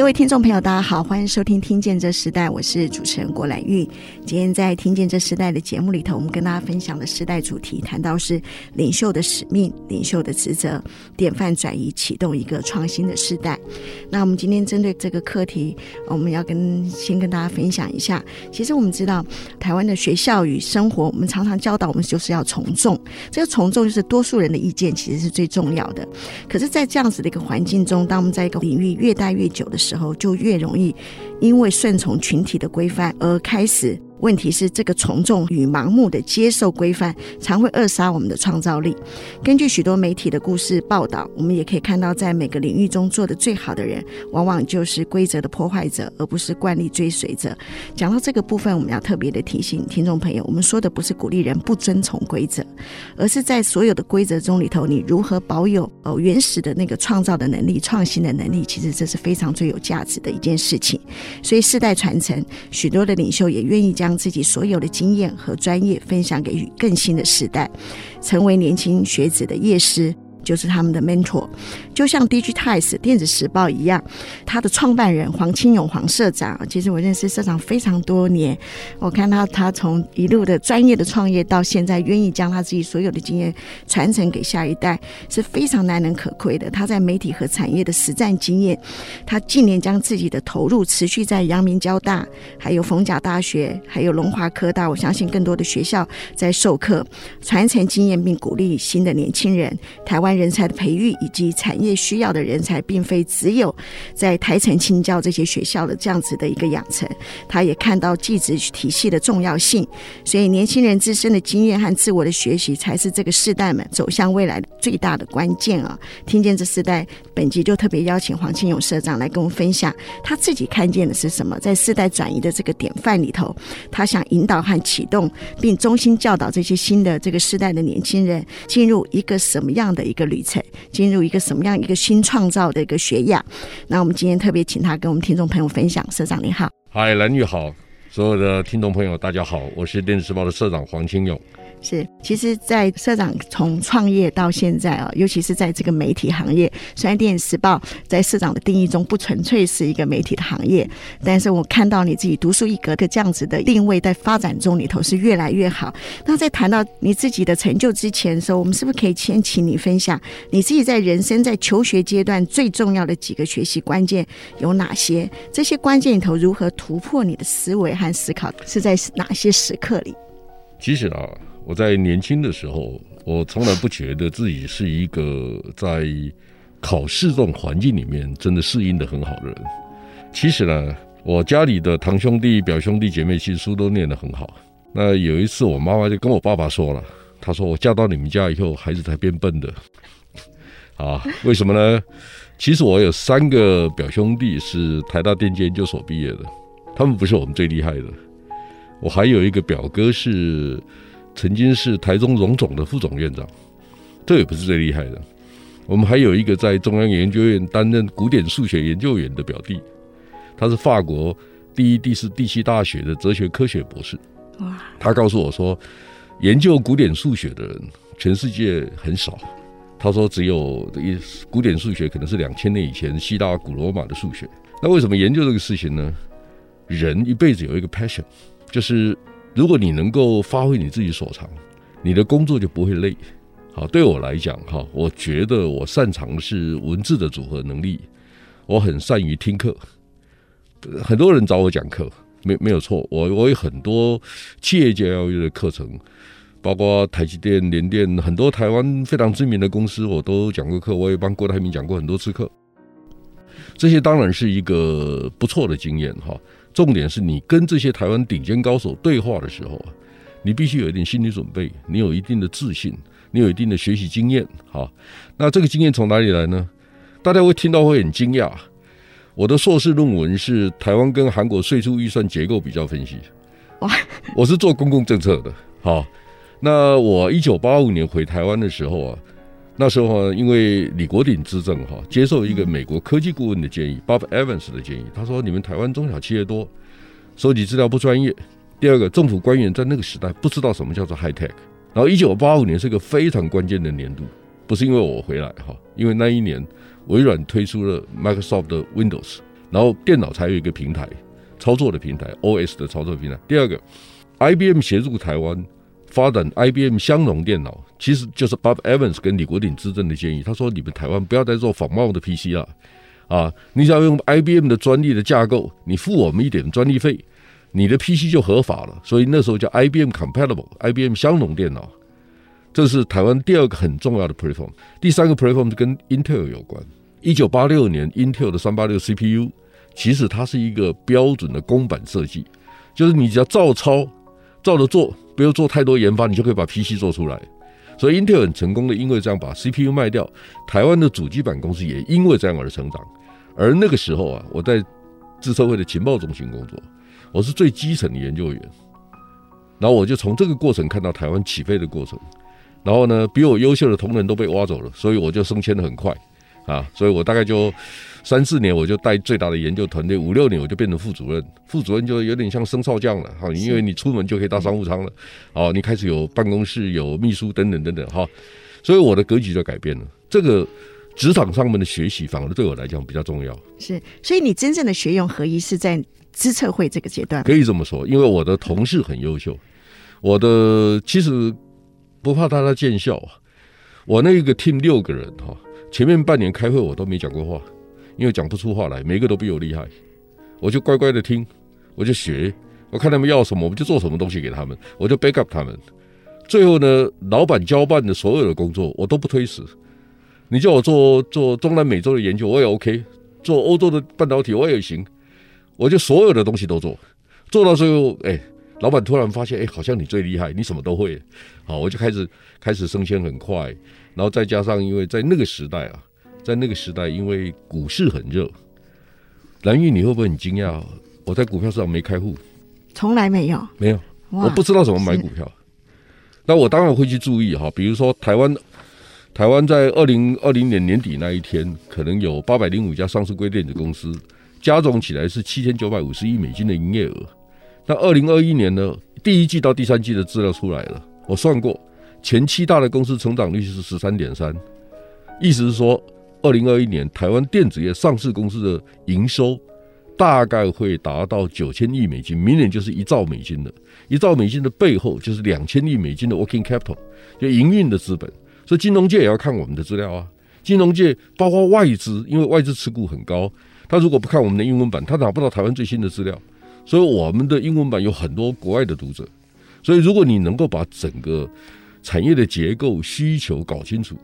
各位听众朋友，大家好，欢迎收听《听见这时代》，我是主持人郭兰玉。今天在《听见这时代》的节目里头，我们跟大家分享的时代主题，谈到是领袖的使命、领袖的职责、典范转移，启动一个创新的时代。那我们今天针对这个课题，我们要跟先跟大家分享一下。其实我们知道，台湾的学校与生活，我们常常教导我们就是要从众。这个从众就是多数人的意见，其实是最重要的。可是，在这样子的一个环境中，当我们在一个领域越待越久的时，时候就越容易，因为顺从群体的规范而开始。问题是，这个从众与盲目的接受规范，常会扼杀我们的创造力。根据许多媒体的故事报道，我们也可以看到，在每个领域中做得最好的人，往往就是规则的破坏者，而不是惯例追随者。讲到这个部分，我们要特别的提醒听众朋友，我们说的不是鼓励人不遵从规则，而是在所有的规则中里头，你如何保有呃原始的那个创造的能力、创新的能力，其实这是非常最有价值的一件事情。所以世代传承，许多的领袖也愿意将将自己所有的经验和专业分享给更新的时代，成为年轻学子的业师。就是他们的 mentor，就像 Digitimes 电子时报一样，他的创办人黄清勇黄社长，其实我认识社长非常多年，我看到他从一路的专业的创业到现在，愿意将他自己所有的经验传承给下一代，是非常难能可贵的。他在媒体和产业的实战经验，他近年将自己的投入持续在阳明交大、还有逢甲大学、还有龙华科大，我相信更多的学校在授课，传承经验并鼓励新的年轻人，台湾。人才的培育以及产业需要的人才，并非只有在台城清教这些学校的这样子的一个养成。他也看到技职体系的重要性，所以年轻人自身的经验和自我的学习，才是这个世代们走向未来的最大的关键啊！听见这世代，本集就特别邀请黄清勇社长来跟我们分享他自己看见的是什么，在世代转移的这个典范里头，他想引导和启动，并衷心教导这些新的这个世代的年轻人进入一个什么样的一个。的旅程进入一个什么样一个新创造的一个学样？那我们今天特别请他跟我们听众朋友分享。社长你好，嗨，蓝玉好，所有的听众朋友大家好，我是电视报的社长黄清勇。是，其实，在社长从创业到现在啊，尤其是在这个媒体行业，虽然《电影时报》在社长的定义中不纯粹是一个媒体的行业，但是我看到你自己独树一格的这样子的定位，在发展中里头是越来越好。那在谈到你自己的成就之前的时候，我们是不是可以先请你分享你自己在人生在求学阶段最重要的几个学习关键有哪些？这些关键里头如何突破你的思维和思考，是在哪些时刻里？其实啊。我在年轻的时候，我从来不觉得自己是一个在考试这种环境里面真的适应得很好的人。其实呢，我家里的堂兄弟、表兄弟姐妹其实书都念得很好。那有一次，我妈妈就跟我爸爸说了，她说：“我嫁到你们家以后，孩子才变笨的。”啊，为什么呢？其实我有三个表兄弟是台大电机研究所毕业的，他们不是我们最厉害的。我还有一个表哥是。曾经是台中荣总的副总院长，这也不是最厉害的。我们还有一个在中央研究院担任古典数学研究员的表弟，他是法国第一、第四、第七大学的哲学科学博士。哇！他告诉我说，研究古典数学的人全世界很少。他说，只有一古典数学可能是两千年以前希腊、古罗马的数学。那为什么研究这个事情呢？人一辈子有一个 passion，就是。如果你能够发挥你自己所长，你的工作就不会累。好，对我来讲，哈，我觉得我擅长的是文字的组合能力，我很善于听课。很多人找我讲课，没没有错，我我有很多企业教育的课程，包括台积电、联电，很多台湾非常知名的公司，我都讲过课。我也帮郭台铭讲过很多次课，这些当然是一个不错的经验，哈。重点是你跟这些台湾顶尖高手对话的时候啊，你必须有一点心理准备，你有一定的自信，你有一定的学习经验。好，那这个经验从哪里来呢？大家会听到会很惊讶。我的硕士论文是台湾跟韩国税收预算结构比较分析。哇，我是做公共政策的。好，那我一九八五年回台湾的时候啊，那时候，因为李国鼎执政哈，接受一个美国科技顾问的建议，Bob Evans 的建议，他说：“你们台湾中小企业多，收集资料不专业。第二个，政府官员在那个时代不知道什么叫做 High Tech。然后一九八五年是一个非常关键的年度，不是因为我回来哈，因为那一年微软推出了 Microsoft 的 Windows，然后电脑才有一个平台。”操作的平台，OS 的操作平台。第二个，IBM 协助台湾发展 IBM 香农电脑，其实就是 Bob Evans 跟李国鼎之政的建议。他说：“你们台湾不要再做仿冒的 PC 了，啊，你只要用 IBM 的专利的架构，你付我们一点专利费，你的 PC 就合法了。所以那时候叫 IBM Compatible，IBM 香农电脑，这是台湾第二个很重要的 platform。第三个 platform 是跟 Intel 有关。一九八六年，Intel 的三八六 CPU。其实它是一个标准的公版设计，就是你只要照抄、照着做，不用做太多研发，你就可以把 PC 做出来。所以 Intel 很成功的，因为这样把 CPU 卖掉，台湾的主机板公司也因为这样而成长。而那个时候啊，我在资策会的情报中心工作，我是最基层的研究员，然后我就从这个过程看到台湾起飞的过程。然后呢，比我优秀的同仁都被挖走了，所以我就升迁的很快啊，所以我大概就。三四年我就带最大的研究团队，五六年我就变成副主任，副主任就有点像升少将了哈，因为你出门就可以到商务舱了，哦，你开始有办公室、有秘书等等等等哈，所以我的格局就改变了。这个职场上面的学习反而对我来讲比较重要。是，所以你真正的学用合一是在资策会这个阶段，可以这么说，因为我的同事很优秀，我的其实不怕大家见笑啊，我那个 team 六个人哈，前面半年开会我都没讲过话。因为讲不出话来，每个都比我厉害，我就乖乖的听，我就学，我看他们要什么，我就做什么东西给他们，我就 back up 他们。最后呢，老板交办的所有的工作，我都不推辞。你叫我做做中南美洲的研究，我也 OK；做欧洲的半导体，我也行。我就所有的东西都做，做到最后，哎，老板突然发现，哎，好像你最厉害，你什么都会。好，我就开始开始升迁很快，然后再加上因为在那个时代啊。在那个时代，因为股市很热，蓝玉，你会不会很惊讶？我在股票市场没开户，从来没有，没有，我不知道怎么买股票。那我当然会去注意哈，比如说台湾，台湾在二零二零年年底那一天，可能有八百零五家上市规电子公司，加总起来是七千九百五十亿美金的营业额。那二零二一年呢，第一季到第三季的资料出来了，我算过，前七大的公司成长率是十三点三，意思是说。二零二一年，台湾电子业上市公司的营收大概会达到九千亿美金，明年就是一兆美金了。一兆美金的背后就是两千亿美金的 working capital，就营运的资本。所以金融界也要看我们的资料啊。金融界包括外资，因为外资持股很高，他如果不看我们的英文版，他拿不到台湾最新的资料。所以我们的英文版有很多国外的读者。所以如果你能够把整个产业的结构需求搞清楚。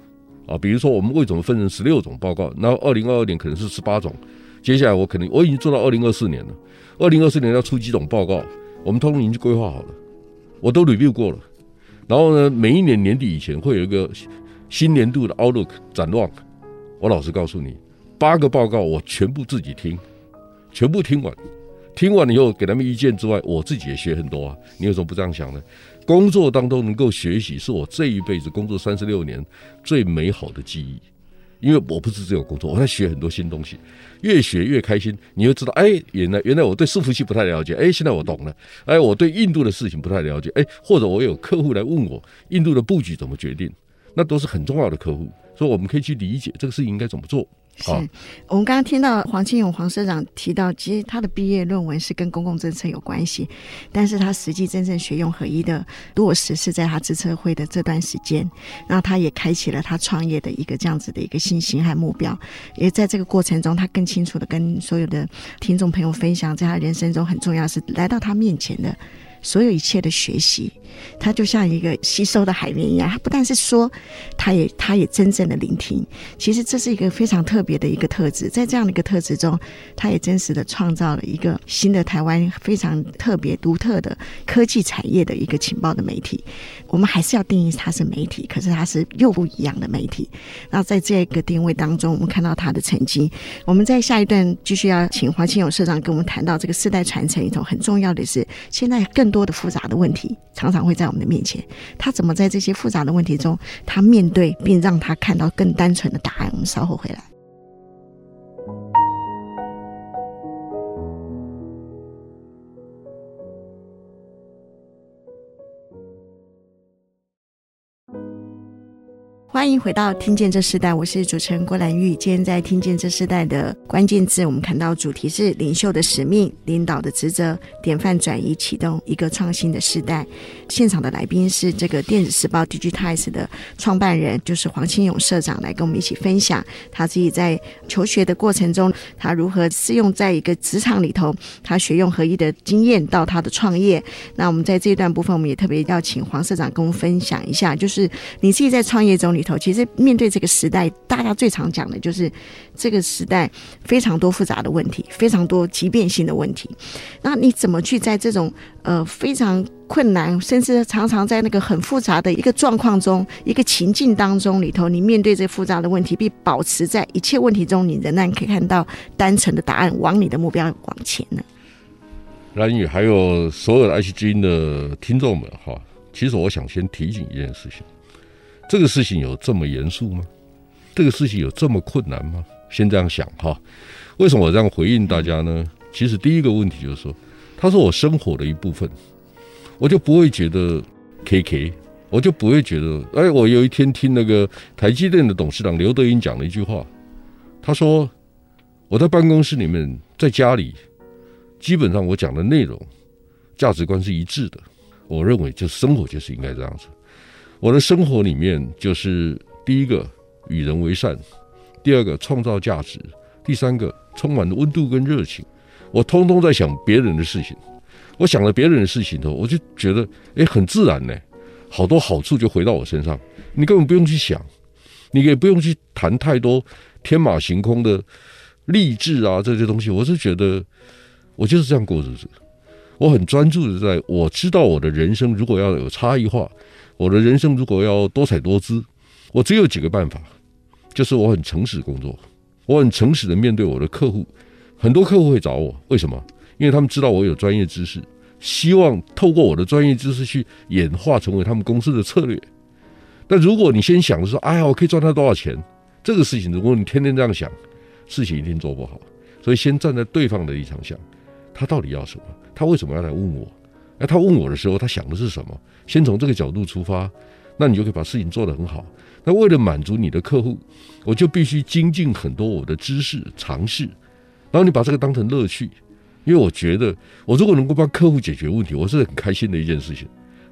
啊，比如说我们为什么分成十六种报告？那二零二二年可能是十八种，接下来我可能我已经做到二零二四年了。二零二四年要出几种报告，我们通通已经规划好了，我都 review 过了。然后呢，每一年年底以前会有一个新年度的 outlook 展望。我老实告诉你，八个报告我全部自己听，全部听完，听完了以后给他们意见之外，我自己也学很多啊。你有什么不这样想呢？工作当中能够学习，是我这一辈子工作三十六年最美好的记忆。因为我不是只有工作，我在学很多新东西，越学越开心。你会知道，哎，原来原来我对伺服器不太了解，哎，现在我懂了。哎，我对印度的事情不太了解，哎，或者我有客户来问我印度的布局怎么决定，那都是很重要的客户，所以我们可以去理解这个事情应该怎么做。是。我们刚刚听到黄清勇黄社长提到，其实他的毕业论文是跟公共政策有关系，但是他实际真正学用合一的落实是在他自测会的这段时间，然后他也开启了他创业的一个这样子的一个信心和目标，也在这个过程中，他更清楚的跟所有的听众朋友分享，在他人生中很重要是来到他面前的所有一切的学习，他就像一个吸收的海绵一样。他不但是说，他也他也真正的聆听。其实这是一个非常特别的一个特质，在这样的一个特质中，他也真实的创造了一个新的台湾非常特别独特的科技产业的一个情报的媒体。我们还是要定义它是媒体，可是它是又不一样的媒体。那在这个定位当中，我们看到他的成绩。我们在下一段继续要请黄清勇社长跟我们谈到这个世代传承里头很重要的是，现在更多的复杂的问题常常会在我们的面前，他怎么在这些复杂的问题中，他面对并让他看到更单纯的答案？我们稍后回来。欢迎回到《听见这世代》，我是主持人郭兰玉。今天在《听见这世代》的关键字，我们看到主题是领袖的使命、领导的职责、典范转移，启动一个创新的时代。现场的来宾是这个电子时报 Digitimes 的创办人，就是黄清勇社长，来跟我们一起分享他自己在求学的过程中，他如何适用在一个职场里头，他学用合一的经验到他的创业。那我们在这一段部分，我们也特别要请黄社长跟我们分享一下，就是你自己在创业中里头。其实面对这个时代，大家最常讲的就是这个时代非常多复杂的问题，非常多急变性的问题。那你怎么去在这种呃非常困难，甚至常常在那个很复杂的一个状况中、一个情境当中里头，你面对这复杂的问题，并保持在一切问题中，你仍然可以看到单纯的答案，往你的目标往前呢？蓝宇还有所有的爱惜之音的听众们哈，其实我想先提醒一件事情。这个事情有这么严肃吗？这个事情有这么困难吗？先这样想哈。为什么我这样回应大家呢？其实第一个问题就是说，它是我生活的一部分，我就不会觉得 KK，我就不会觉得哎，我有一天听那个台积电的董事长刘德音讲了一句话，他说我在办公室里面，在家里，基本上我讲的内容价值观是一致的。我认为，就生活就是应该这样子。我的生活里面就是第一个与人为善，第二个创造价值，第三个充满了温度跟热情。我通通在想别人的事情，我想了别人的事情后，我就觉得哎，很自然呢，好多好处就回到我身上。你根本不用去想，你也不用去谈太多天马行空的励志啊这些东西。我是觉得我就是这样过日子，我很专注的在，我知道我的人生如果要有差异化。我的人生如果要多彩多姿，我只有几个办法，就是我很诚实工作，我很诚实的面对我的客户，很多客户会找我，为什么？因为他们知道我有专业知识，希望透过我的专业知识去演化成为他们公司的策略。但如果你先想着说，哎呀，我可以赚他多少钱，这个事情如果你天天这样想，事情一定做不好。所以先站在对方的立场想，他到底要什么？他为什么要来问我？哎，他问我的时候，他想的是什么？先从这个角度出发，那你就可以把事情做得很好。那为了满足你的客户，我就必须精进很多我的知识、尝试，然后你把这个当成乐趣，因为我觉得我如果能够帮客户解决问题，我是很开心的一件事情。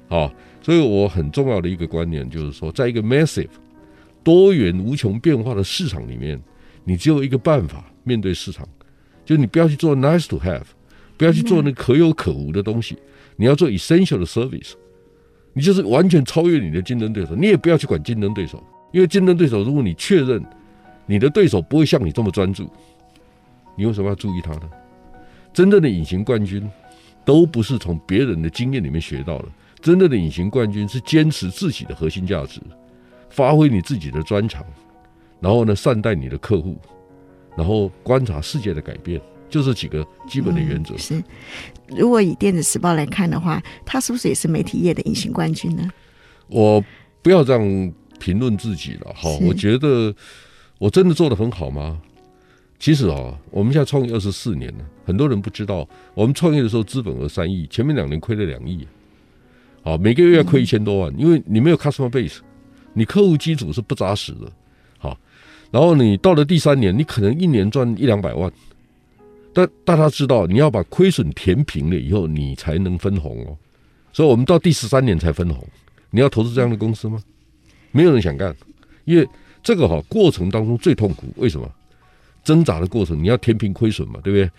好，所以我很重要的一个观念就是说，在一个 massive 多元无穷变化的市场里面，你只有一个办法面对市场，就你不要去做 nice to have，不要去做那可有可无的东西，你要做 essential 的 service。你就是完全超越你的竞争对手，你也不要去管竞争对手，因为竞争对手，如果你确认你的对手不会像你这么专注，你为什么要注意他呢？真正的隐形冠军都不是从别人的经验里面学到的，真正的隐形冠军是坚持自己的核心价值，发挥你自己的专长，然后呢，善待你的客户，然后观察世界的改变。就这几个基本的原则。嗯、是，如果以电子时报来看的话，它是不是也是媒体业的隐形冠军呢？我不要这样评论自己了。哈，我觉得我真的做得很好吗？其实啊，我们现在创业二十四年了，很多人不知道，我们创业的时候资本额三亿，前面两年亏了两亿。好，每个月要亏一千多万，嗯，因为你没有 customer base，你客户基础是不扎实的。好，然后你到了第三年，你可能一年赚一两百万。但大家知道，你要把亏损填平了以后，你才能分红哦。所以我们到第十三年才分红。你要投资这样的公司吗？没有人想干，因为这个哈过程当中最痛苦。为什么？挣扎的过程，你要填平亏损嘛，对不对？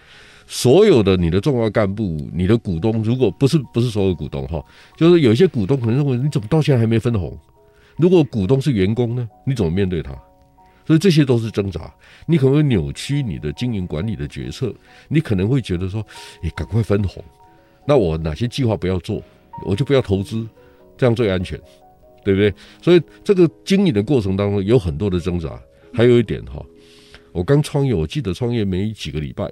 所有的你的重要干部、你的股东，如果不是不是所有股东哈，就是有些股东可能认为你怎么到现在还没分红？如果股东是员工呢？你怎么面对他？所以这些都是挣扎。你可能会扭曲你的经营管理的决策，你可能会觉得说，哎，赶快分红，那我哪些计划不要做，我就不要投资，这样最安全，对不对？所以这个经营的过程当中有很多的挣扎。还有一点哈，我刚创业，我记得创业没几个礼拜。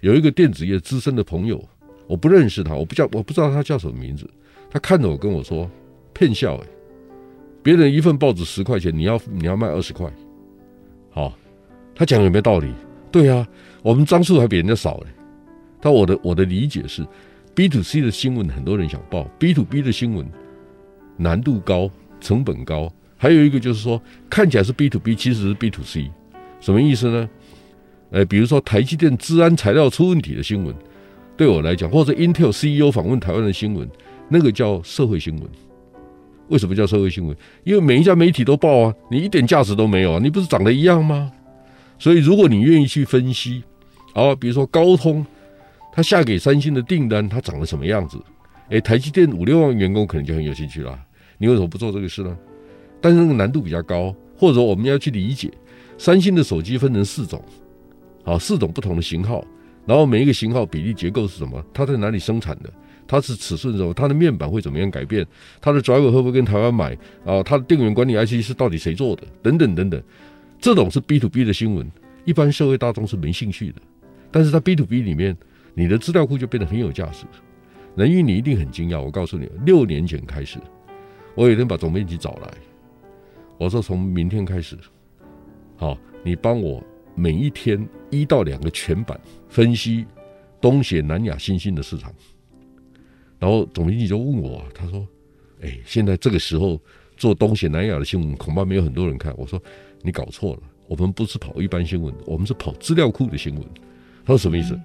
有一个电子业资深的朋友，我不认识他，我不叫我不知道他叫什么名字。他看着我跟我说：“骗笑哎，别人一份报纸十块钱，你要你要卖二十块。”好，他讲有没有道理？对啊，我们张数还比人家少嘞。但我的我的理解是，B to C 的新闻很多人想报，B to B 的新闻难度高，成本高。还有一个就是说，看起来是 B to B，其实是 B to C，什么意思呢？呃，比如说台积电资安材料出问题的新闻，对我来讲，或者 Intel CEO 访问台湾的新闻，那个叫社会新闻。为什么叫社会新闻？因为每一家媒体都报啊，你一点价值都没有啊，你不是长得一样吗？所以如果你愿意去分析，啊，比如说高通，他下给三星的订单，它长得什么样子？诶，台积电五六万员工可能就很有兴趣了。你为什么不做这个事呢？但是那个难度比较高，或者我们要去理解，三星的手机分成四种。好，四种不同的型号，然后每一个型号比例结构是什么？它在哪里生产的？它是尺寸什么？它的面板会怎么样改变？它的 driver 会不会跟台湾买？啊，它的电源管理 IC 是到底谁做的？等等等等，这种是 B to B 的新闻，一般社会大众是没兴趣的。但是在 B to B 里面，你的资料库就变得很有价值。人鱼，你一定很惊讶，我告诉你，六年前开始，我有一天把总编辑找来，我说从明天开始，好，你帮我。每一天一到两个全版分析东协、南亚新兴的市场，然后总经理就问我，他说：“哎，现在这个时候做东协、南亚的新闻，恐怕没有很多人看。”我说：“你搞错了，我们不是跑一般新闻，我们是跑资料库的新闻。”他说：“什么意思？”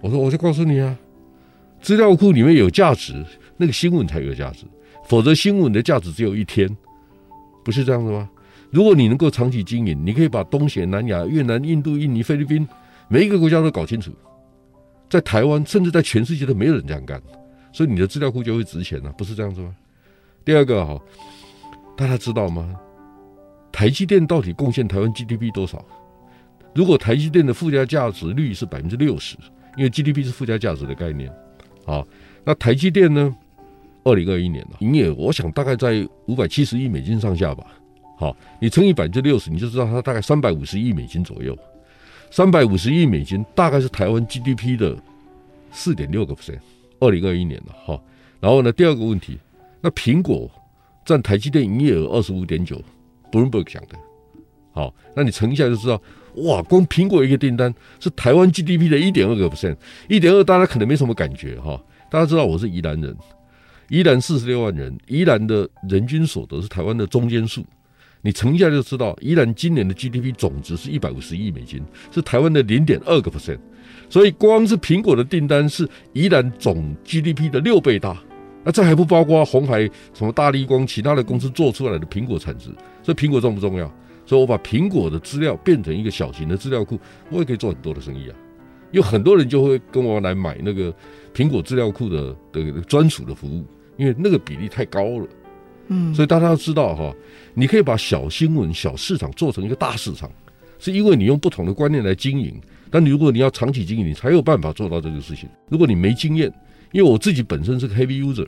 我说：“我就告诉你啊，资料库里面有价值，那个新闻才有价值，否则新闻的价值只有一天，不是这样子吗？”如果你能够长期经营，你可以把东协、南亚、越南、印度、印尼、菲律宾每一个国家都搞清楚，在台湾甚至在全世界都没有人这样干，所以你的资料库就会值钱了，不是这样子吗？第二个哈，大家知道吗？台积电到底贡献台湾 GDP 多少？如果台积电的附加价值率是百分之六十，因为 GDP 是附加价值的概念，好，那台积电呢？二零二一年的营业额，我想大概在五百七十亿美金上下吧。好，你乘以百分之六十，你就知道它大概三百五十亿美金左右。三百五十亿美金大概是台湾 GDP 的四点六个 percent。二零二一年了哈。然后呢，第二个问题，那苹果占台积电营业额二十五点九，Bloomberg 讲的。好，那你乘一下就知道，哇，光苹果一个订单是台湾 GDP 的一点二个 percent。一点二大家可能没什么感觉哈。大家知道我是宜兰人，宜兰四十六万人，宜兰的人均所得是台湾的中间数。你乘一下就知道，宜兰今年的 GDP 总值是一百五十亿美金，是台湾的零点二个 percent，所以光是苹果的订单是宜兰总 GDP 的六倍大。那这还不包括红海、什么大力光其他的公司做出来的苹果产值。所以苹果重不重要？所以我把苹果的资料变成一个小型的资料库，我也可以做很多的生意啊。有很多人就会跟我来买那个苹果资料库的的专属的服务，因为那个比例太高了。嗯，所以大家要知道哈，你可以把小新闻、小市场做成一个大市场，是因为你用不同的观念来经营。但如果你要长期经营，你才有办法做到这个事情。如果你没经验，因为我自己本身是个 heavy user，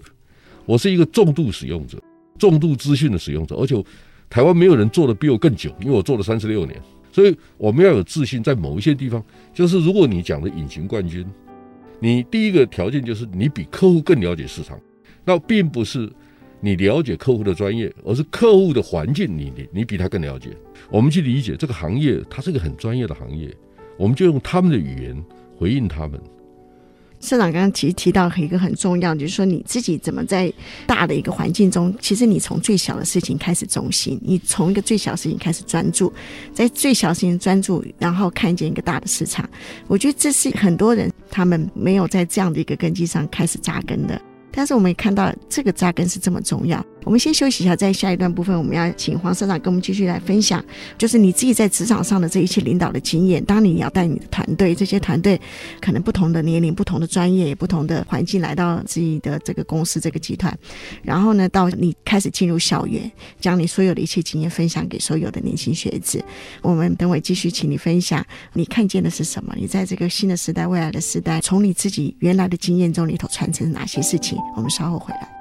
我是一个重度使用者、重度资讯的使用者，而且台湾没有人做的比我更久，因为我做了三十六年。所以我们要有自信，在某一些地方，就是如果你讲的隐形冠军，你第一个条件就是你比客户更了解市场，那并不是。你了解客户的专业，而是客户的环境你，你你你比他更了解。我们去理解这个行业，它是一个很专业的行业，我们就用他们的语言回应他们。社长刚刚其实提到一个很重要，就是说你自己怎么在大的一个环境中，其实你从最小的事情开始中心，你从一个最小事情开始专注，在最小事情专注，然后看见一个大的市场。我觉得这是很多人他们没有在这样的一个根基上开始扎根的。但是我们也看到这个扎根是这么重要。我们先休息一下，在下一段部分，我们要请黄社长跟我们继续来分享，就是你自己在职场上的这一切领导的经验。当你要带你的团队，这些团队可能不同的年龄、不同的专业、不同的环境来到自己的这个公司、这个集团，然后呢，到你开始进入校园，将你所有的一切经验分享给所有的年轻学子。我们等会继续请你分享，你看见的是什么？你在这个新的时代、未来的时代，从你自己原来的经验中里头传承哪些事情？我们稍后回来。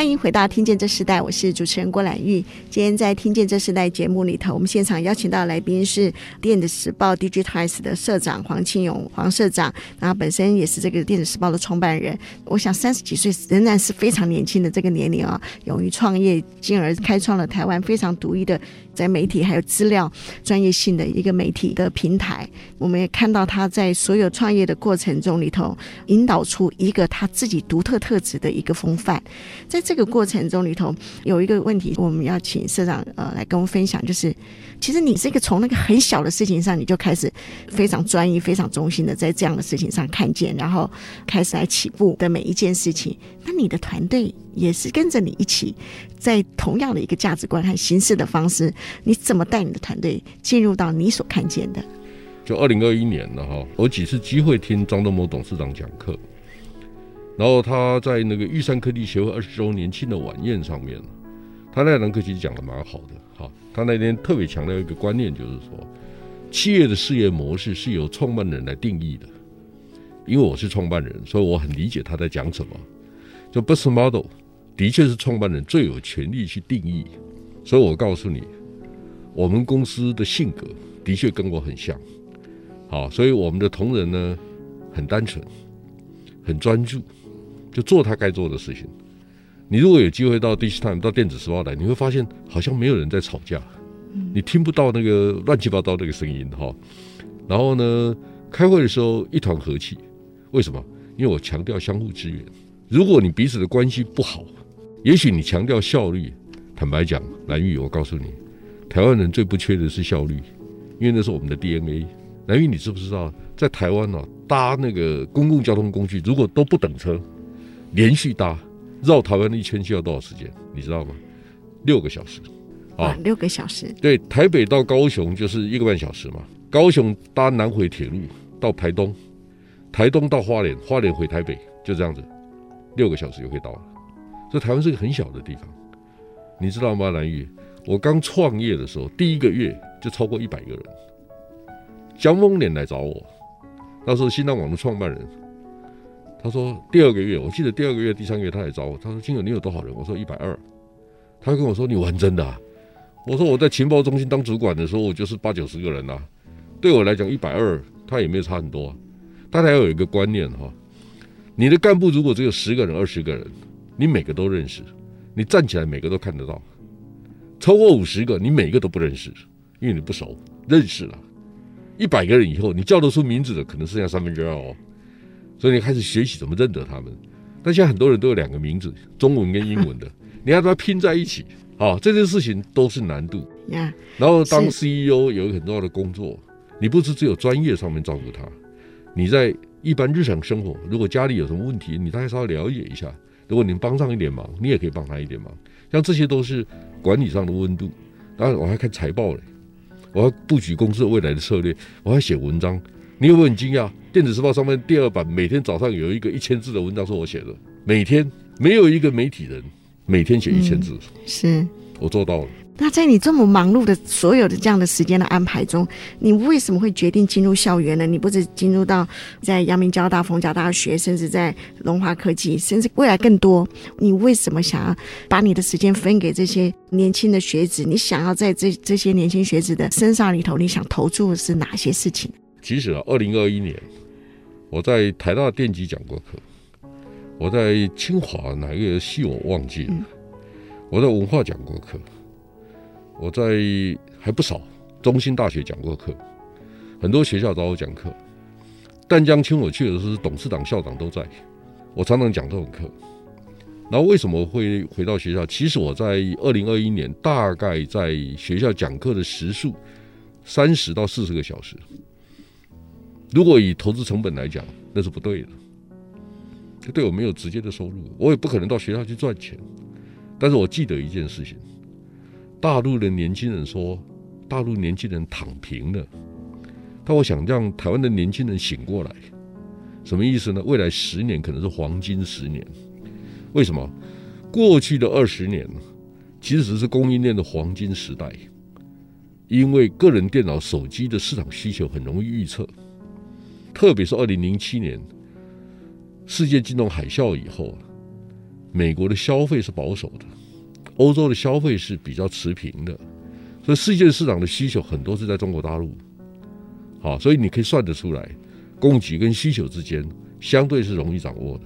欢迎回到《听见这时代》，我是主持人郭兰玉。今天在《听见这时代》节目里头，我们现场邀请到来宾是《电子时报》Digitimes 的社长黄庆勇黄社长，然后本身也是这个《电子时报》的创办人。我想三十几岁仍然是非常年轻的这个年龄啊，勇于创业，进而开创了台湾非常独一的。在媒体还有资料专业性的一个媒体的平台，我们也看到他在所有创业的过程中里头，引导出一个他自己独特特质的一个风范。在这个过程中里头，有一个问题，我们要请社长呃来跟我们分享，就是其实你是一个从那个很小的事情上，你就开始非常专一、非常忠心的在这样的事情上看见，然后开始来起步的每一件事情。那你的团队也是跟着你一起，在同样的一个价值观和行事的方式，你怎么带你的团队进入到你所看见的？就二零二一年了哈，我几次机会听张德谋董事长讲课，然后他在那个玉山科技协会二十周年庆的晚宴上面，他那堂课其实讲的蛮好的哈。他那天特别强调一个观念，就是说，企业的事业模式是由创办人来定义的。因为我是创办人，所以我很理解他在讲什么。就 business model 的确是创办人最有权利去定义，所以我告诉你，我们公司的性格的确跟我很像，好，所以我们的同仁呢很单纯，很专注，就做他该做的事情。你如果有机会到 Digitimes 到电子时报来，你会发现好像没有人在吵架，你听不到那个乱七八糟那个声音哈。然后呢，开会的时候一团和气，为什么？因为我强调相互支援。如果你彼此的关系不好，也许你强调效率。坦白讲，蓝玉，我告诉你，台湾人最不缺的是效率，因为那是我们的 DNA。蓝玉，你知不知道，在台湾呢、啊，搭那个公共交通工具，如果都不等车，连续搭绕台湾一圈需要多少时间？你知道吗？六个小时。啊，六个小时。对，台北到高雄就是一个半小时嘛。高雄搭南回铁路到台东，台东到花莲，花莲回台北，就这样子。六个小时就可以到了，所以台湾是个很小的地方，你知道吗？蓝玉，我刚创业的时候，第一个月就超过一百个人，江丰年来找我，那时候新浪网的创办人，他说第二个月，我记得第二个月、第三个月他来找我，他说：“金友，你有多少人？”我说：“一百二。”他跟我说：“你玩真的啊？”我说：“我在情报中心当主管的时候，我就是八九十个人啊。对我来讲，一百二他也没有差很多。大家要有一个观念哈。”你的干部如果只有十个人、二十个人，你每个都认识，你站起来每个都看得到；超过五十个，你每个都不认识，因为你不熟。认识了，一百个人以后，你叫得出名字的可能剩下三分之二哦。所以你开始学习怎么认得他们。但现在很多人都有两个名字，中文跟英文的，你要把它拼在一起啊，这件事情都是难度。然后当 CEO 有一个很重要的工作，你不是只有专业上面照顾他，你在。一般日常生活，如果家里有什么问题，你大概稍微了解一下。如果你帮上一点忙，你也可以帮他一点忙。像这些都是管理上的温度。当然，我还看财报嘞，我要布局公司的未来的策略，我要写文章。你有没有很惊讶？电子时报上面第二版每天早上有一个一千字的文章是我写的，每天没有一个媒体人每天写一千字，嗯，是我做到了。那在你这么忙碌的所有的这样的时间的安排中，你为什么会决定进入校园呢？你不止进入到在阳明交大、逢甲大学，甚至在龙华科技，甚至未来更多，你为什么想要把你的时间分给这些年轻的学子？你想要在这这些年轻学子的身上里头，你想投注的是哪些事情？其实啊，二零二一年我在台大电机讲过课，我在清华哪一个系我忘记了，嗯、我在文化讲过课。我在还不少中兴大学讲过课，很多学校找我讲课。淡江请我去的时候，董事长、校长都在。我常常讲这种课。然后为什么会回到学校？其实我在二零二一年大概在学校讲课的时数三十到四十个小时。如果以投资成本来讲，那是不对的。这对我没有直接的收入，我也不可能到学校去赚钱。但是我记得一件事情：大陆的年轻人说，大陆年轻人躺平了。但我想让台湾的年轻人醒过来，什么意思呢？未来十年可能是黄金十年。为什么？过去的二十年其实是供应链的黄金时代，因为个人电脑、手机的市场需求很容易预测。特别是二零零七年世界金融海啸以后，美国的消费是保守的，欧洲的消费是比较持平的，所以世界市场的需求很多是在中国大陆。好，所以你可以算得出来，供给跟需求之间相对是容易掌握的。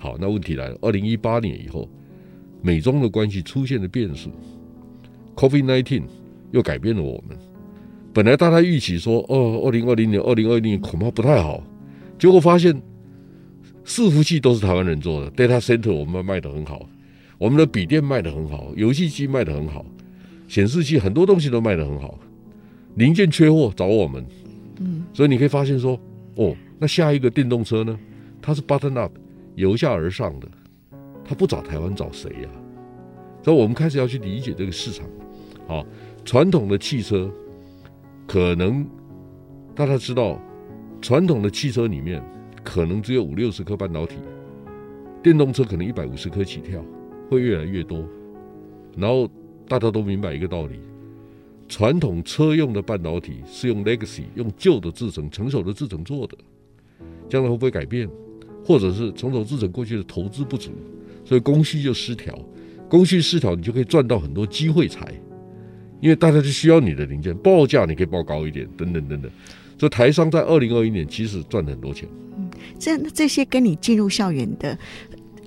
好，那问题来了，二零一八年以后，美中的关系出现了变数，COVID-19 又改变了我们。本来大家预期说，哦，二零二零年、二零二零年恐怕不太好，结果发现伺服器都是台湾人做的，data center 我们卖得很好，我们的笔电卖得很好，游戏机卖得很好，显示器很多东西都卖得很好，零件缺货找我们，嗯，所以你可以发现说，哦，那下一个电动车呢？它是 button up 由下而上的，它不找台湾找谁呀？所以我们开始要去理解这个市场，好，传统的汽车。可能大家知道，传统的汽车里面可能只有五六十颗半导体，电动车可能一百五十颗起跳，会越来越多。然后大家都明白一个道理：传统车用的半导体是用 legacy 用旧的制程、成熟的制程做的，将来会不会改变？或者是成熟制程过去的投资不足，所以供需就失调，供需失调，你就可以赚到很多机会财。因为大家就需要你的零件，报价你可以报高一点，等等等等。所以台商在二零二一年其实赚了很多钱。嗯，这这些跟你进入校园的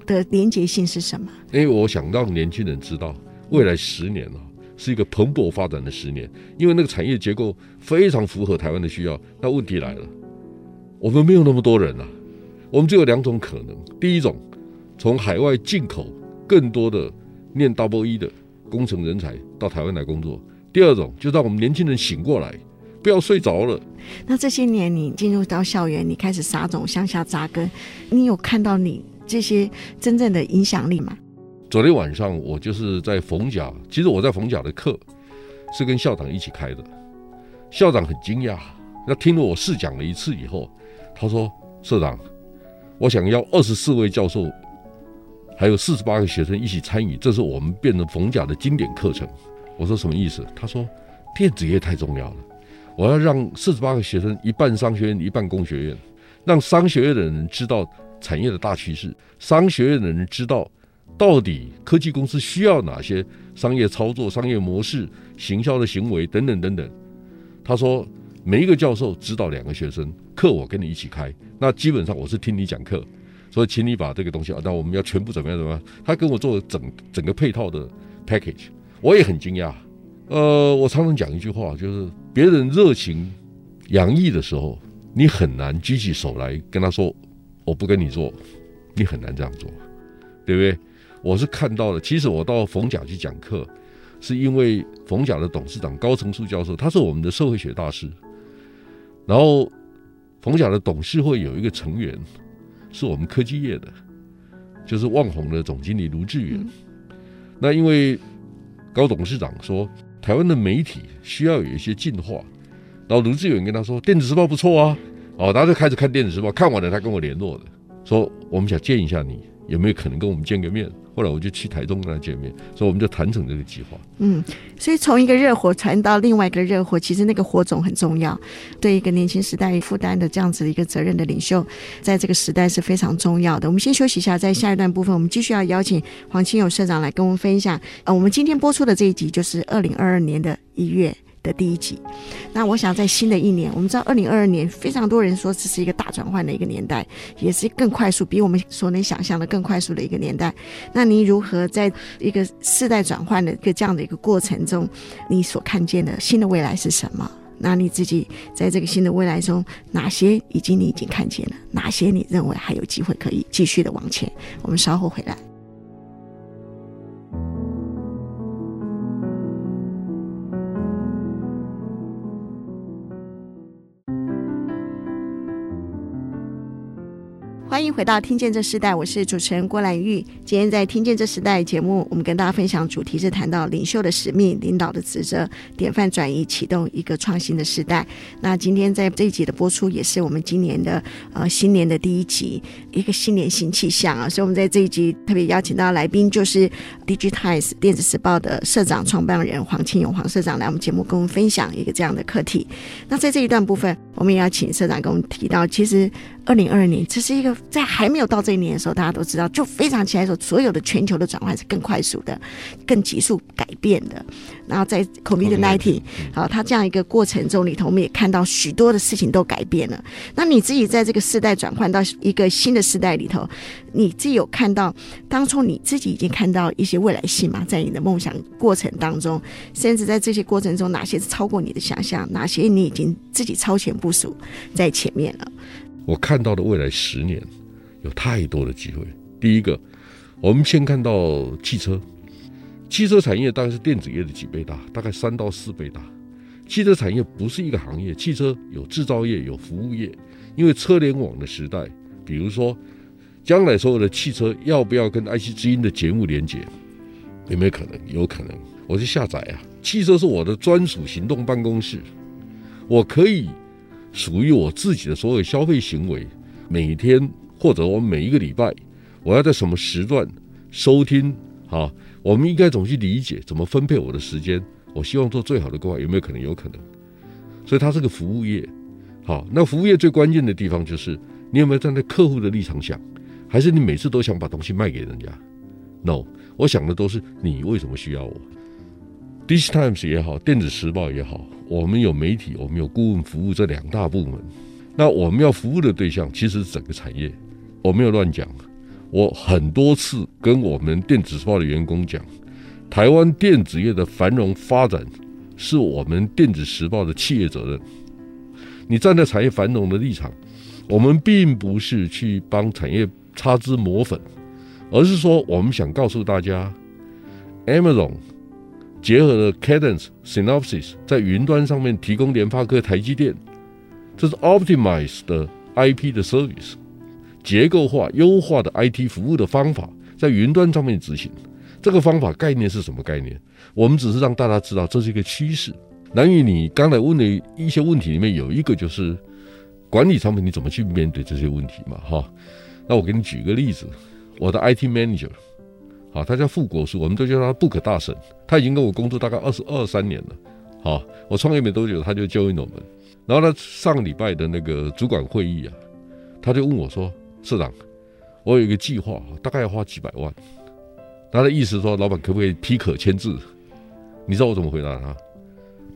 的连结性是什么？因为我想让年轻人知道，未来十年啊是一个蓬勃发展的十年，因为那个产业结构非常符合台湾的需要。那问题来了，我们没有那么多人啊，我们只有两种可能：第一种，从海外进口更多的念 Double E 的。工程人才到台湾来工作。第二种，就让我们年轻人醒过来，不要睡着了。那这些年，你进入到校园，你开始撒种、向下扎根，你有看到你这些真正的影响力吗？昨天晚上，我就是在冯甲，其实我在冯甲的课是跟校长一起开的。校长很惊讶，那听了我试讲了一次以后，他说：“社长，我想要二十四位教授。”还有四十八个学生一起参与，这是我们变成逢甲的经典课程。我说什么意思？他说电子业太重要了，我要让四十八个学生一半商学院一半工学院，让商学院的人知道产业的大趋势，商学院的人知道到底科技公司需要哪些商业操作、商业模式、行销的行为等等等等。他说每一个教授指导两个学生，课我跟你一起开，那基本上我是听你讲课。所以，请你把这个东西啊，那我们要全部怎么样？怎么样？他跟我做整整个配套的 package，我也很惊讶。呃，我常常讲一句话，就是别人热情洋溢的时候，你很难举起手来跟他说我不跟你做，你很难这样做，对不对？我是看到了，其实我到冯甲去讲课，是因为冯甲的董事长高成树教授，他是我们的社会学大师，然后冯甲的董事会有一个成员。是我们科技业的，就是旺宏的总经理卢志远。那因为高董事长说，台湾的媒体需要有一些进化，然后卢志远跟他说，电子时报不错啊，哦，大家就开始看电子时报，看完了他跟我联络的，说我们想见一下你，有没有可能跟我们见个面？后来我就去台中跟他见面，所以我们就谈成这个计划。嗯，所以从一个热火传到另外一个热火，其实那个火种很重要，对一个年轻时代负担的这样子的一个责任的领袖，在这个时代是非常重要的。我们先休息一下，在下一段部分，我们继续要邀请黄清友社长来跟我们分享。呃，我们今天播出的这一集就是二零二二年的一月。的第一集，那我想在新的一年，我们知道二零二二年非常多人说这是一个大转换的一个年代，也是更快速，比我们所能想象的更快速的一个年代。那你如何在一个世代转换的一个这样的一个过程中，你所看见的新的未来是什么？那你自己在这个新的未来中，哪些已经你已经看见了，哪些你认为还有机会可以继续的往前？我们稍后回来。欢迎回到《听见这时代》，我是主持人郭兰玉。今天在《听见这时代》节目，我们跟大家分享主题是谈到领袖的使命、领导的职责、典范转移，启动一个创新的时代。那今天在这一集的播出，也是我们今年的呃新年的第一集，一个新年新气象啊！所以我们在这一集特别邀请到来宾，就是 Digitize 电子时报的社长、创办人黄庆永黄社长来我们节目跟我们分享一个这样的课题。那在这一段部分，我们也要请社长跟我们提到，其实二零二二年这是一个。在还没有到这一年的时候，大家都知道，就非常期待说，所有的全球的转换是更快速的、更急速改变的。然后在 COVID-19，好，它这样一个过程中里头，我们也看到许多的事情都改变了。那你自己在这个世代转换到一个新的世代里头，你自己有看到当初你自己已经看到一些未来性吗？在你的梦想过程当中，甚至在这些过程中，哪些是超过你的想象？哪些你已经自己超前部署在前面了？我看到的未来十年有太多的机会。第一个，我们先看到汽车，汽车产业大概是电子业的几倍大，大概三到四倍大。汽车产业不是一个行业，汽车有制造业，有服务业。因为车联网的时代，比如说将来所有的汽车要不要跟爱惜之音的节目连接，有没有可能？有可能。我去下载啊，汽车是我的专属行动办公室，我可以。属于我自己的所有消费行为，每天或者我每一个礼拜，我要在什么时段收听？好，我们应该怎么去理解？怎么分配我的时间？我希望做最好的规划，有没有可能？有可能。所以它是个服务业。好，那服务业最关键的地方就是你有没有站在客户的立场想，还是你每次都想把东西卖给人家？No，我想的都是你为什么需要我。Digitimes 也好，电子时报也好，我们有媒体，我们有顾问服务这两大部门。那我们要服务的对象其实是整个产业。我没有乱讲，我很多次跟我们电子时报的员工讲，台湾电子业的繁荣发展是我们电子时报的企业责任。你站在产业繁荣的立场，我们并不是去帮产业擦脂抹粉，而是说我们想告诉大家，Amazon。结合了 Cadence、Synopsys 在云端上面提供联发科、台积电，这是 Optimize 的 IP 的 service，结构化、优化的 IT 服务的方法，在云端上面执行。这个方法概念是什么概念？我们只是让大家知道这是一个趋势。南宇，你刚才问的一些问题里面有一个就是管理产品，你怎么去面对这些问题嘛？哈，那我给你举个例子，我的 IT manager。啊，他叫傅国树，我们都叫他 Book 大神。他已经跟我工作大概二十二三年了。好，我创业没多久，他就教我们。然后他上个礼拜的那个主管会议啊，他就问我说：“社长，我有一个计划，大概要花几百万。”他的意思说，老板可不可以批可签字？你知道我怎么回答他？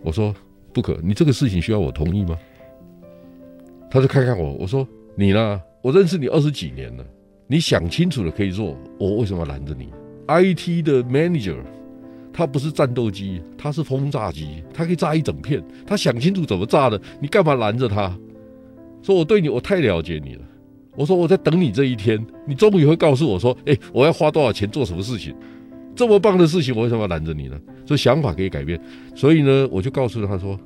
我说：“不可，你这个事情需要我同意吗？”他就看看我，我说：“你呢？我认识你二十几年了，你想清楚了可以做，我为什么要拦着你？” IT 的 manager，他不是战斗机，他是轰炸机，他可以炸一整片。他想清楚怎么炸的，你干嘛拦着他？说我对你，我太了解你了。我说我在等你这一天，你终于会告诉我说，哎，我要花多少钱做什么事情？这么棒的事情，我为什么要拦着你呢？所以想法可以改变。所以呢，我就告诉他说，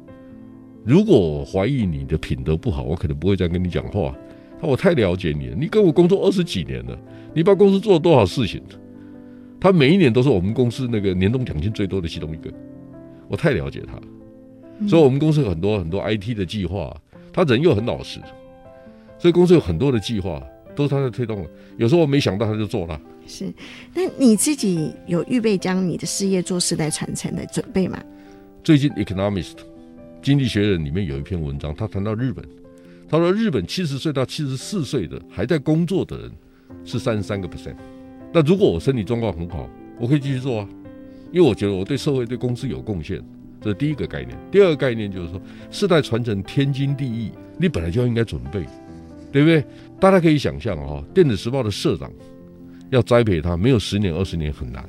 如果我怀疑你的品德不好，我可能不会再跟你讲话。他说我太了解你了，你跟我工作二十几年了，你把公司做了多少事情？他每一年都是我们公司那个年终奖金最多的其中一个，我太了解他，所以我们公司有很多很多 IT 的计划，他人又很老实，所以公司有很多的计划都是他在推动了。有时候我没想到他就做了。是，那你自己有预备将你的事业做世代传承的准备吗？最近《Economist》经济学人里面有一篇文章，他谈到日本，他说日本七十岁到七十四岁的还在工作的人是三十三个 percent。那如果我身体状况很好，我可以继续做啊，因为我觉得我对社会、对公司有贡献，这是第一个概念。第二个概念就是说，世代传承天经地义，你本来就应该准备，对不对？大家可以想象啊，电子时报的社长要栽培他，没有十年、二十年很难，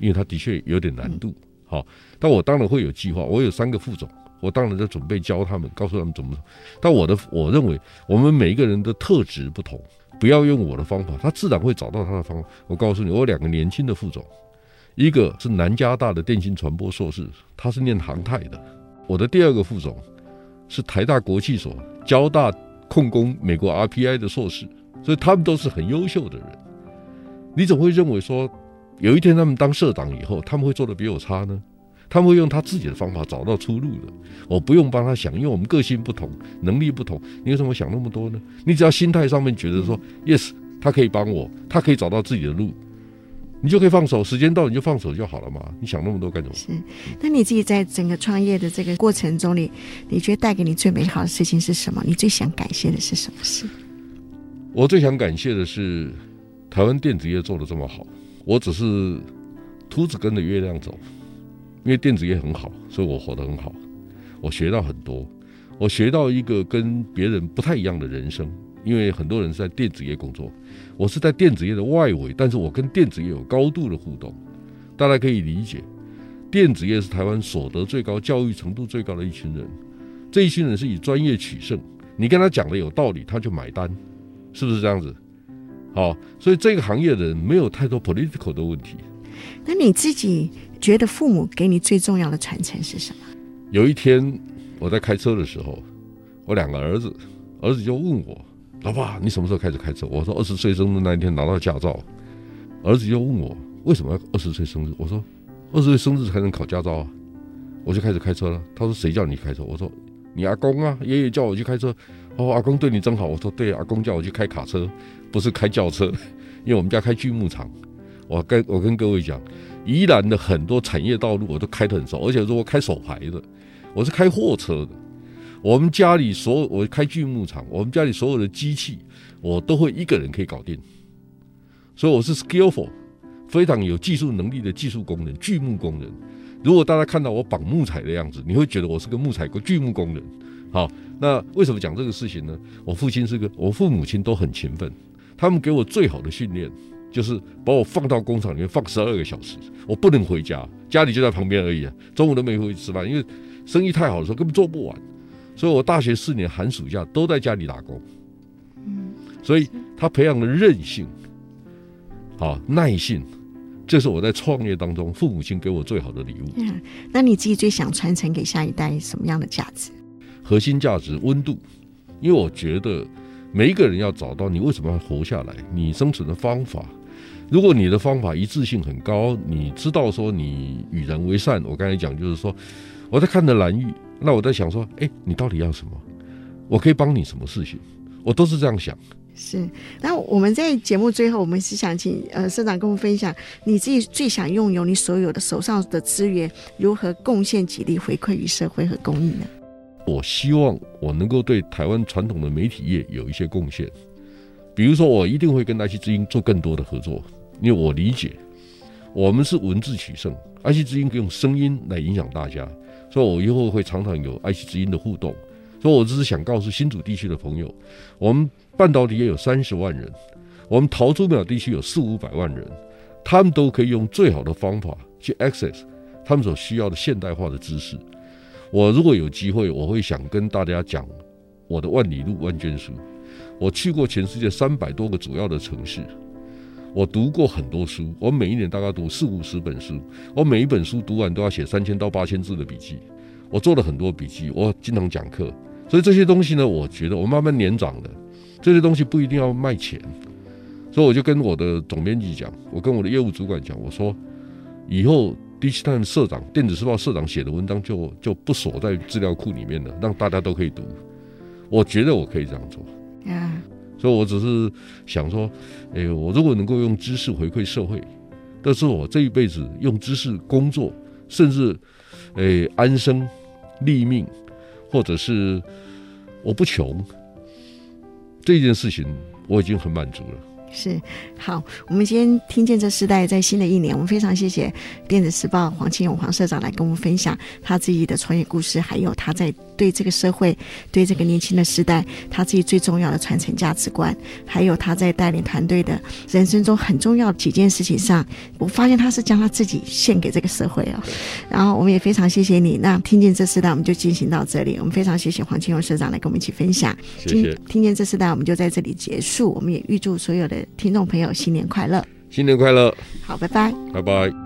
因为他的确有点难度。好，但我当然会有计划，我有三个副总，我当然在准备教他们，告诉他们怎么。但我的我认为，我们每一个人的特质不同。不要用我的方法，他自然会找到他的方法。我告诉你，我有两个年轻的副总，一个是南加大的电信传播硕士，他是念航太的；我的第二个副总是台大国际所、交大控工美国 RPI 的硕士，所以他们都是很优秀的人。你怎么会认为说，有一天他们当社长以后，他们会做得比我差呢？他们会用他自己的方法找到出路的。我不用帮他想，因为我们个性不同，能力不同。你为什么想那么多呢？你只要心态上面觉得说，yes，他可以帮我，他可以找到自己的路。你就可以放手，时间到你就放手就好了嘛。你想那么多干什么？是，那你自己在整个创业的这个过程中，你你觉得带给你最美好的事情是什么？你最想感谢的是什么事？我最想感谢的是台湾电子业做得这么好。我只是秃子跟着月亮走，因为电子业很好，所以我活得很好。我学到很多，我学到一个跟别人不太一样的人生。因为很多人是在电子业工作，我是在电子业的外围，但是我跟电子业有高度的互动，大家可以理解，电子业是台湾所得最高、教育程度最高的一群人，这一群人是以专业取胜，你跟他讲的有道理，他就买单，是不是这样子？好，所以这个行业的人没有太多 political 的问题。那你自己觉得父母给你最重要的传承是什么？有一天我在开车的时候，我两个儿子，儿子就问我。老爸，你什么时候开始开车？我说二十岁生日那一天拿到驾照。儿子就问我为什么要二十岁生日？我说二十岁生日才能考驾照啊。我就开始开车了。他说谁叫你开车？我说你阿公啊，爷爷叫我去开车。哦，阿公对你真好。我说对，阿公叫我去开卡车，不是开轿车，因为我们家开锯木厂。我跟我跟各位讲，宜兰的很多产业道路我都开得很熟，而且是我开手排的，我是开货车的。我们家里所有，我开锯木厂，我们家里所有的机器，我都会一个人可以搞定，所以我是 skillful，非常有技术能力的技术工人，锯木工人。如果大家看到我绑木材的样子，你会觉得我是个木材工、锯木工人。好，那为什么讲这个事情呢？我父亲是个，我父母亲都很勤奋，他们给我最好的训练就是把我放到工厂里面放十二个小时，我不能回家，家里就在旁边而已啊，中午都没回去吃饭，因为生意太好的时候根本做不完。所以，我大学四年寒暑假都在家里打工。嗯，所以他培养了韧性，好耐性，这是我在创业当中父母亲给我最好的礼物。嗯，那你自己最想传承给下一代什么样的价值？核心价值温度，因为我觉得每一个人要找到你为什么要活下来，你生存的方法。如果你的方法一致性很高，你知道说你与人为善。我刚才讲就是说，我在看着兰玉。那我在想说，哎，你到底要什么？我可以帮你什么事情？我都是这样想。是。那我们在节目最后，我们是想请呃社长跟我们分享，你自己最想拥有你所有的手上的资源，如何贡献激励，回馈于社会和公益呢？我希望我能够对台湾传统的媒体业有一些贡献。比如说，我一定会跟爱惜之音做更多的合作，因为我理解我们是文字取胜，爱惜之音可以用声音来影响大家。所以，我以后会常常有爱惜之音的互动。所以，我只是想告诉新竹地区的朋友，我们半导体也有三十万人，我们桃竹苗地区有四五百万人，他们都可以用最好的方法去 access 他们所需要的现代化的知识。我如果有机会，我会想跟大家讲我的万里路万卷书。我去过全世界三百多个主要的城市。我读过很多书，我每一年大概读四五十本书，我每一本书读完都要写三千到八千字的笔记。我做了很多笔记，我经常讲课，所以这些东西呢，我觉得我慢慢年长的，这些东西不一定要卖钱。所以我就跟我的总编辑讲，我跟我的业务主管讲，我说以后 Digitime 社长、电子时报社长写的文章就就不锁在资料库里面了，让大家都可以读。我觉得我可以这样做。嗯。所以，我只是想说，哎，我如果能够用知识回馈社会，这是我这一辈子用知识工作，甚至，哎，安身立命，或者是我不穷，这件事情我已经很满足了。是好，我们今天听见这时代，在新的一年，我们非常谢谢电子时报黄清勇黄社长来跟我们分享他自己的创业故事，还有他在对这个社会、对这个年轻的时代，他自己最重要的传承价值观，还有他在带领团队的人生中很重要的几件事情上，我发现他是将他自己献给这个社会啊。然后我们也非常谢谢你。那听见这时代，我们就进行到这里。我们非常谢谢黄清勇社长来跟我们一起分享。谢谢。听见这时代，我们就在这里结束。我们也预祝所有的。听众朋友，新年快乐！新年快乐！好，拜拜，拜拜。